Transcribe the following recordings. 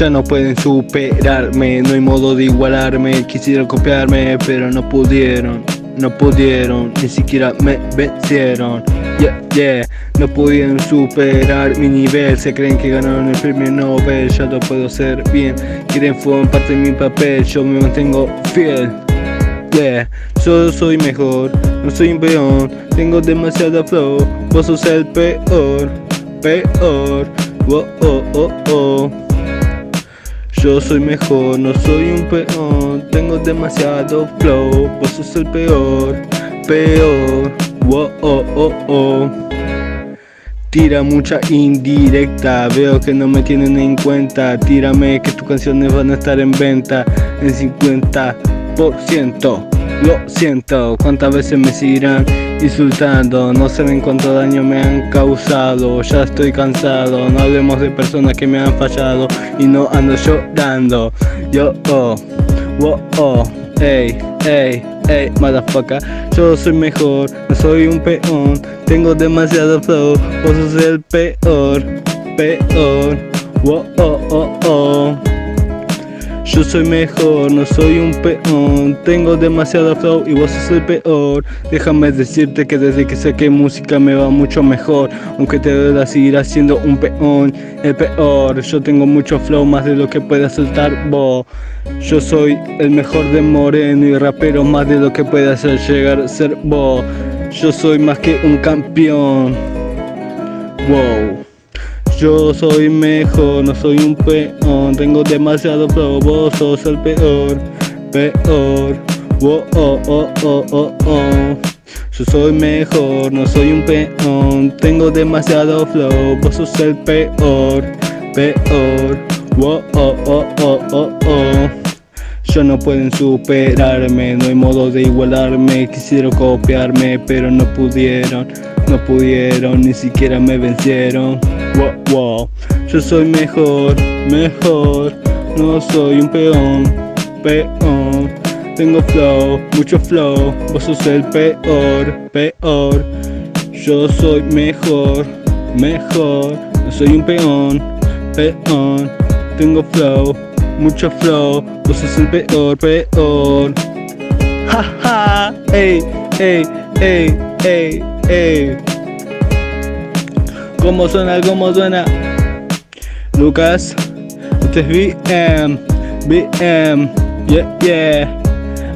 Ya no pueden superarme, no hay modo de igualarme. Quisieron copiarme, pero no pudieron. No pudieron, ni siquiera me vencieron. Yeah, yeah, no pudieron superar mi nivel. Se creen que ganaron el premio Nobel. Ya lo puedo hacer bien. Quieren formar parte de mi papel. Yo me mantengo fiel. Yeah, yo soy mejor, no soy un peón. Tengo demasiada flow. Vos sos el peor, peor. Oh, oh, oh, oh. Yo soy mejor, no soy un peón. Tengo demasiado flow. Vos sos el peor, peor. Oh, oh, oh, oh. Tira mucha indirecta, veo que no me tienen en cuenta. Tírame que tus canciones van a estar en venta en 50%. Lo siento, cuántas veces me seguirán insultando. No saben cuánto daño me han causado. Ya estoy cansado. No hablemos de personas que me han fallado y no ando llorando. Yo, oh, oh, oh, ey, ey, ey, motherfucker. Yo soy mejor, no soy un peón. Tengo demasiado flow, vos sos el peor, peor. Oh, oh, oh, oh. Yo soy mejor, no soy un peón. Tengo demasiado flow y vos sos el peor. Déjame decirte que desde que saqué música me va mucho mejor. Aunque te duela seguir siendo un peón, el peor. Yo tengo mucho flow, más de lo que pueda soltar vos. Yo soy el mejor de Moreno y rapero, más de lo que pueda hacer llegar a ser vos. Yo soy más que un campeón. Wow. Yo soy mejor, no soy un peón. Tengo demasiado flow, vos sos el peor, peor. Oh, oh, oh, oh, oh. Yo soy mejor, no soy un peón. Tengo demasiado flow, vos sos el peor, peor. Oh, oh, oh, oh, oh, oh. Ya no pueden superarme, no hay modo de igualarme. Quisieron copiarme, pero no pudieron, no pudieron, ni siquiera me vencieron. Wow. Yo soy mejor, mejor, no soy un peón, peón. Tengo flow, mucho flow, vos sos el peor, peor. Yo soy mejor, mejor, no soy un peón, peón. Tengo flow, mucho flow, vos sos el peor, peor. Ja ja, ey, ey, ey, ey, ey. ¿Cómo suena? ¿Cómo suena? Lucas, este es BM, BM, yeah, yeah.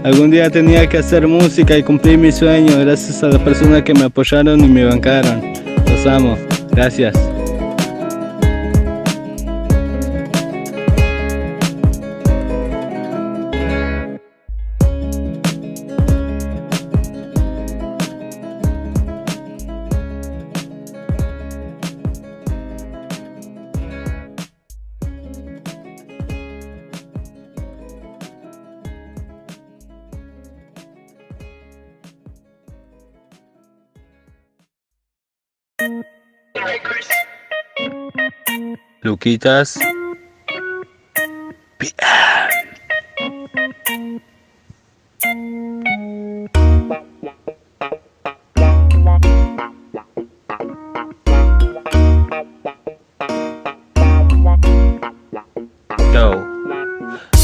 Algún día tenía que hacer música y cumplir mi sueño gracias a las personas que me apoyaron y me bancaron. Los amo. Gracias. Luquitas.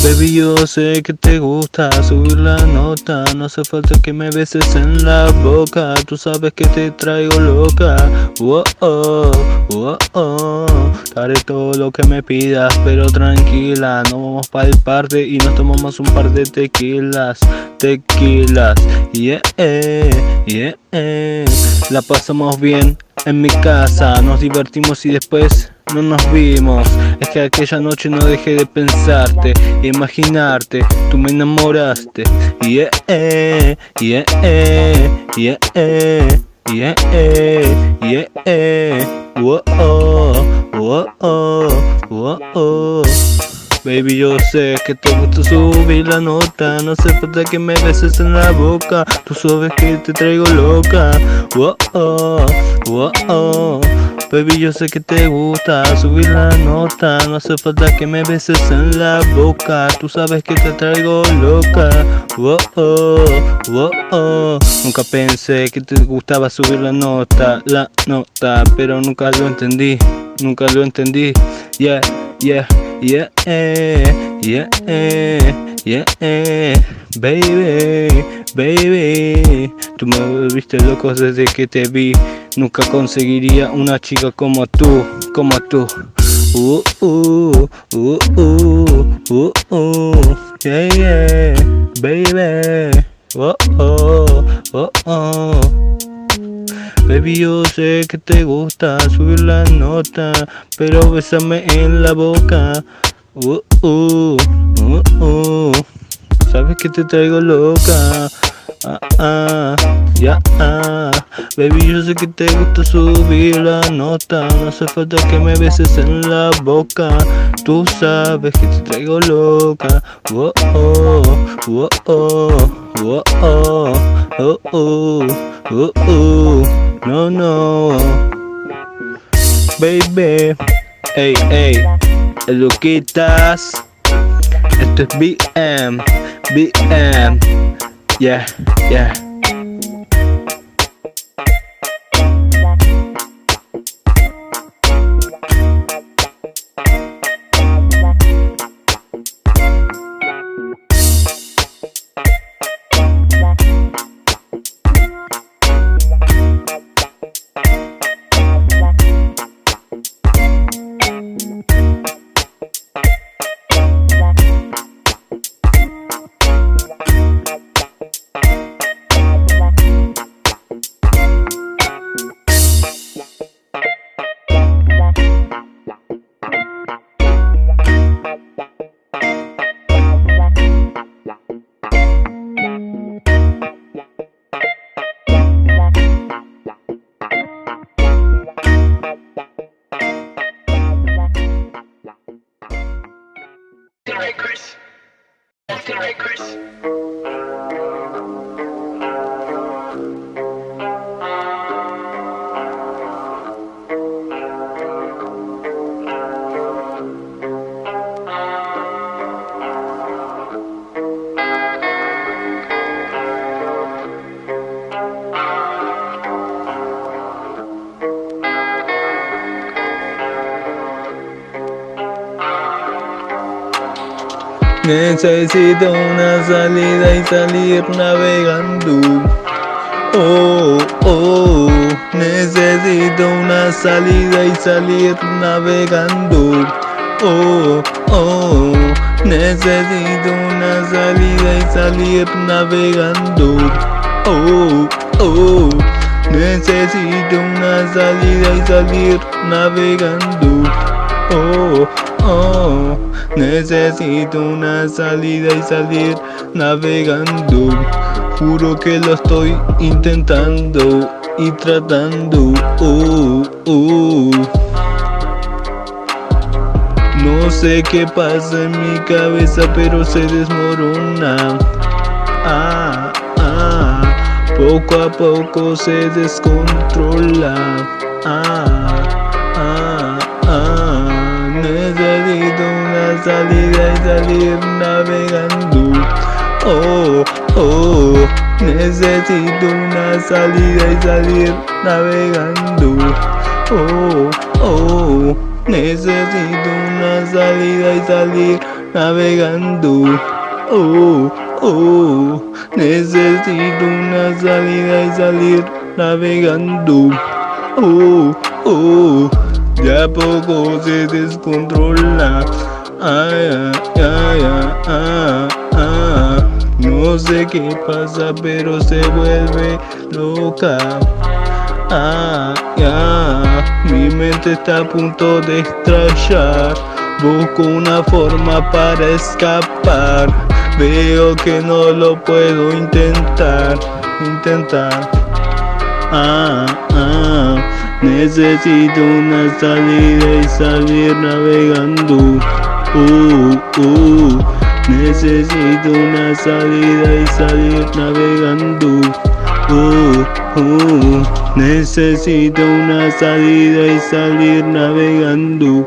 Baby, yo sé que te gusta subir la nota. No hace falta que me beses en la boca. Tú sabes que te traigo loca. Oh, oh, oh, oh. Te haré todo lo que me pidas, pero tranquila. No vamos para el parte y nos tomamos un par de tequilas. Tequilas, yeah, yeah, yeah. La pasamos bien en mi casa. Nos divertimos y después no nos vimos. Es que aquella noche no dejé de pensarte, imaginarte, tú me enamoraste. Yeah, yeah, yeah, yeah, yeah, yeah, yeah. Oh, oh, oh, oh, oh. Baby, yo sé que te gusta subir la nota. No hace falta que me beses en la boca. Tú sabes que te traigo loca. Oh, oh, oh, oh. Baby, yo sé que te gusta subir la nota. No hace falta que me beses en la boca. Tú sabes que te traigo loca. Oh, oh, oh. Nunca pensé que te gustaba subir la nota, la nota, pero nunca lo entendí. Nunca lo entendí. Yeah, yeah. yeah, yeah, yeah, baby, baby. Tú me volviste loco desde que te vi. Nunca conseguiría una chica como tú, como tú. Uh, uh, uh, uh, uh, uh, yeah, yeah, baby. Oh, oh, oh, oh. Baby, yo sé que te gusta subir la nota, pero bésame en la boca. Uh, uh, uh, uh. Sabes que te traigo loca. Ah, ah, ya, ah. Baby, yo sé que te gusta subir la nota. No hace falta que me beses en la boca. Tú sabes que te traigo loca. Oh, oh, oh, oh, oh, oh, oh, oh, oh, oh. No, no. Baby, hey, hey, Lukitas. Itu BM BM Ya yeah, ya yeah. Necesito una salida y salir navegando. Oh, oh, necesito una salida y salir navegando. Oh, oh, necesito una salida y salir navegando. Oh, oh, necesito una salida y salir navegando. Oh, oh, necesito una salida y salir navegando. Juro que lo estoy intentando y tratando. Oh, oh. No sé qué pasa en mi cabeza, pero se desmorona. Ah, ah, poco a poco se descontrola. Ah, salida y salir navegando. Oh, oh, necesito una salida y salir navegando. Oh, oh, necesito una salida y salir navegando. Oh, oh, necesito una salida y salir navegando. Oh, oh, ya poco se descontrola. Ay, ay, ay, ay. No sé qué pasa, pero se vuelve loca. Ah, ya, mi mente está a punto de estallar. Busco una forma para escapar. Veo que no lo puedo intentar, intentar. Ah, ah, necesito una salida y salir navegando. Uh, uh, necesito una salida y salir navegando. Uh, uh, necesito una salida y salir navegando.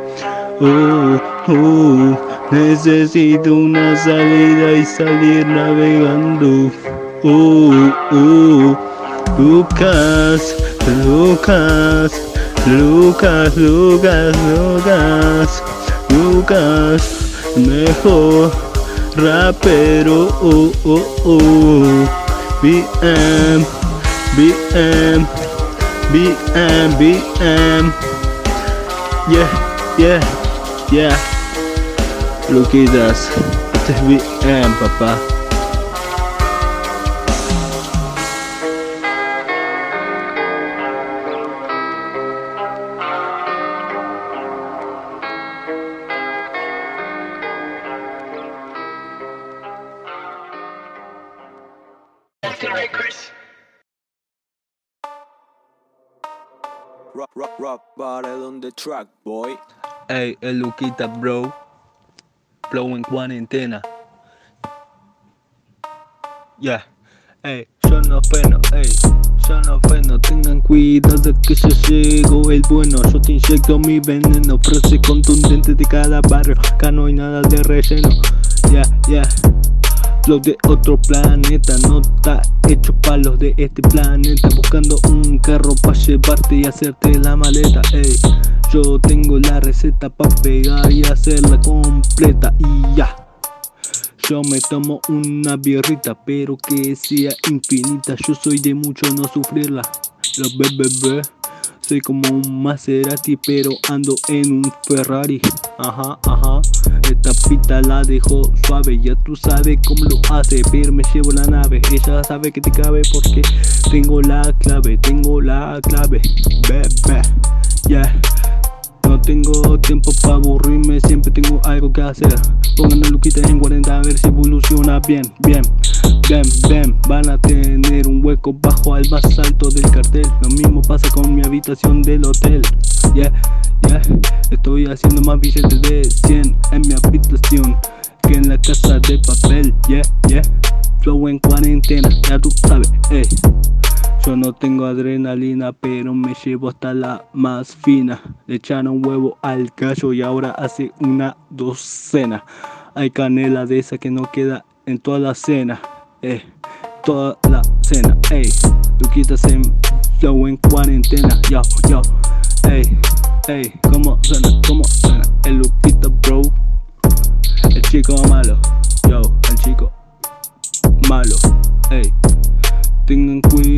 Uh, uh, necesito una salida y salir navegando. Uh, uh, Lucas, Lucas, Lucas, Lucas, Lucas. Lucas, mejor rapero. Oh, oh, oh. BM, BM, BM, BM. Yeah, yeah, yeah. Luquitas, este es BM, papá. Rock, bottle on the track, boy. Ey, el Luquita, bro. Flow en cuarentena. Yeah. Ey, yo no freno, ey. Yo no freno, tengan cuidado que yo llego el bueno. Yo te inyecto mi veneno, frase contundente de cada barrio. Acá no hay nada de relleno. Yeah, yeah. Flow de otro planeta, no está hecho para los de este planeta. Buscando un carro para llevarte y hacerte la maleta. Ey, yo tengo la receta para pegar y hacerla completa. Y ya. Yo me tomo una birrita, pero que sea infinita. Yo soy de mucho no sufrirla. Lo bebé, soy como un Maserati, pero ando en un Ferrari. Ajá, ajá. Esta pita la dejo suave, ya tú sabes cómo lo hace, pero me llevo la nave. Ella sabe que te cabe porque tengo la clave, tengo la clave. Bebé, yeah. No tengo tiempo para aburrirme, siempre tengo algo que hacer. Pongan Luquita en 40 a ver si evoluciona bien, bien, bien, bien. Van a tener un hueco bajo al más alto del cartel. Lo mismo pasa con mi habitación del hotel. Yeah, yeah. Estoy haciendo más billetes de 100 en mi habitación que en la casa de papel. Yeah, yeah. Flow en cuarentena, ya tú sabes, ey. Yo no tengo adrenalina, pero me llevo hasta la más fina. Le echaron huevo al callo y ahora hace una docena. Hay canela de esa que no queda en toda la cena. Eh, toda la cena. Ey, Luquitas en flow en cuarentena. Yo, yo. Ey, ey, ¿cómo suena? ¿Cómo suena? El Luquita, bro. El chico malo. Yo, el chico malo. Ey. Tengan cuidado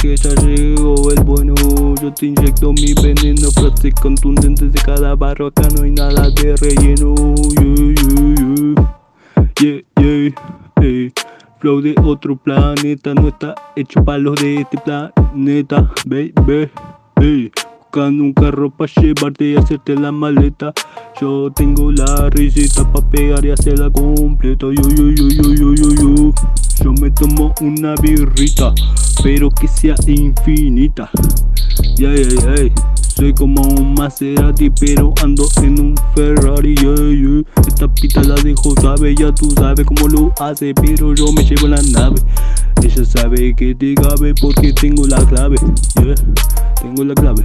que ya llegó el bueno Yo te inyecto mi veneno Frase contundente de cada barro Acá no hay nada de relleno Yeah, yeah, yeah. Flow de otro planeta No está hecho para los de este planeta Baby, ey. Buscando un carro para llevarte y hacerte la maleta Yo tengo la receta para pegar y hacerla completa yo me tomo una birrita, pero que sea infinita. Yeah, yeah, yeah. Soy como un Maserati, pero ando en un Ferrari. Esta pita la dejo, sabe, ya tú sabes cómo lo hace, pero yo me llevo la nave. Ella sabe que te cabe porque tengo la clave. Tengo la clave.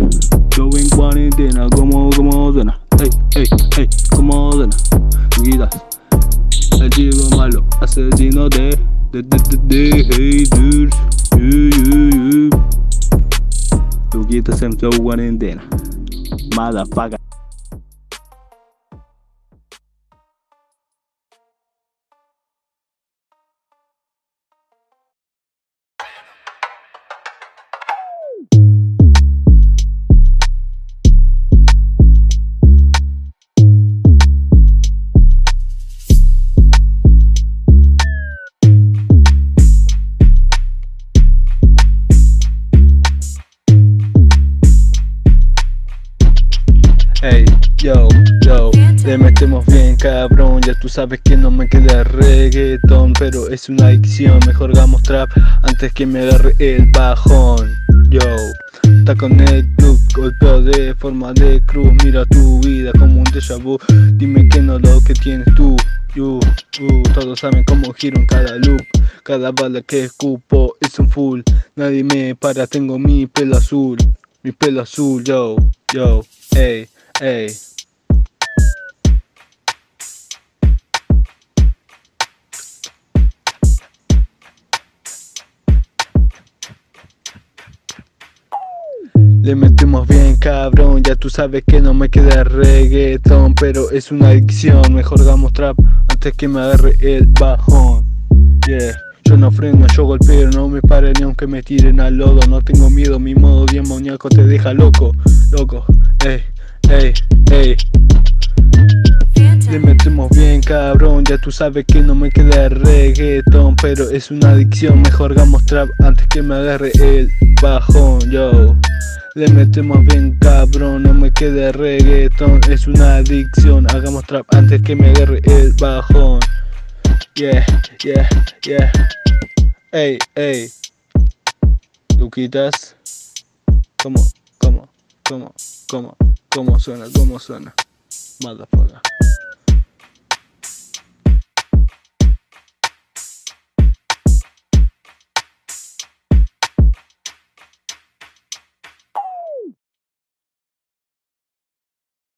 Yo en cuarentena, como, como suena. Ey, ey, ey, como suena. Guidas. El chico malo, asesino de haters. You, you, you. Luquitas en flow cuarentena. Motherfucker. Sabes que no me queda reggaeton, pero es una adicción, mejor hagamos trap antes que me agarre el bajón. Yo, está con el club, golpeo de forma de cruz, mira tu vida como un déjà vu, dime que no lo que tienes tú. You, uh, todos saben cómo giro en cada loop, cada bala que escupo es un full, nadie me para, tengo mi pelo azul, mi pelo azul, yo, yo, ey. Ey. Le metemos bien cabrón, ya tú sabes que no me queda reggaetón Pero es una adicción, mejor hagamos trap antes que me agarre el bajón. Yeah. Yo no freno, yo golpeo, no me pare ni aunque me tiren al lodo. No tengo miedo, mi modo demoníaco te deja loco, loco. Ey, ey, ey le metemos bien cabrón, ya tú sabes que no me queda reggaetón Pero es una adicción, mejor hagamos trap antes que me agarre el bajón, yo. Le metemos bien cabrón, no me queda reggaetón Es una adicción, hagamos trap antes que me agarre el bajón. Yeah, yeah, yeah. Ey, ey. Luquitas ¿Cómo, cómo, cómo, cómo, cómo suena, cómo suena Motherfucker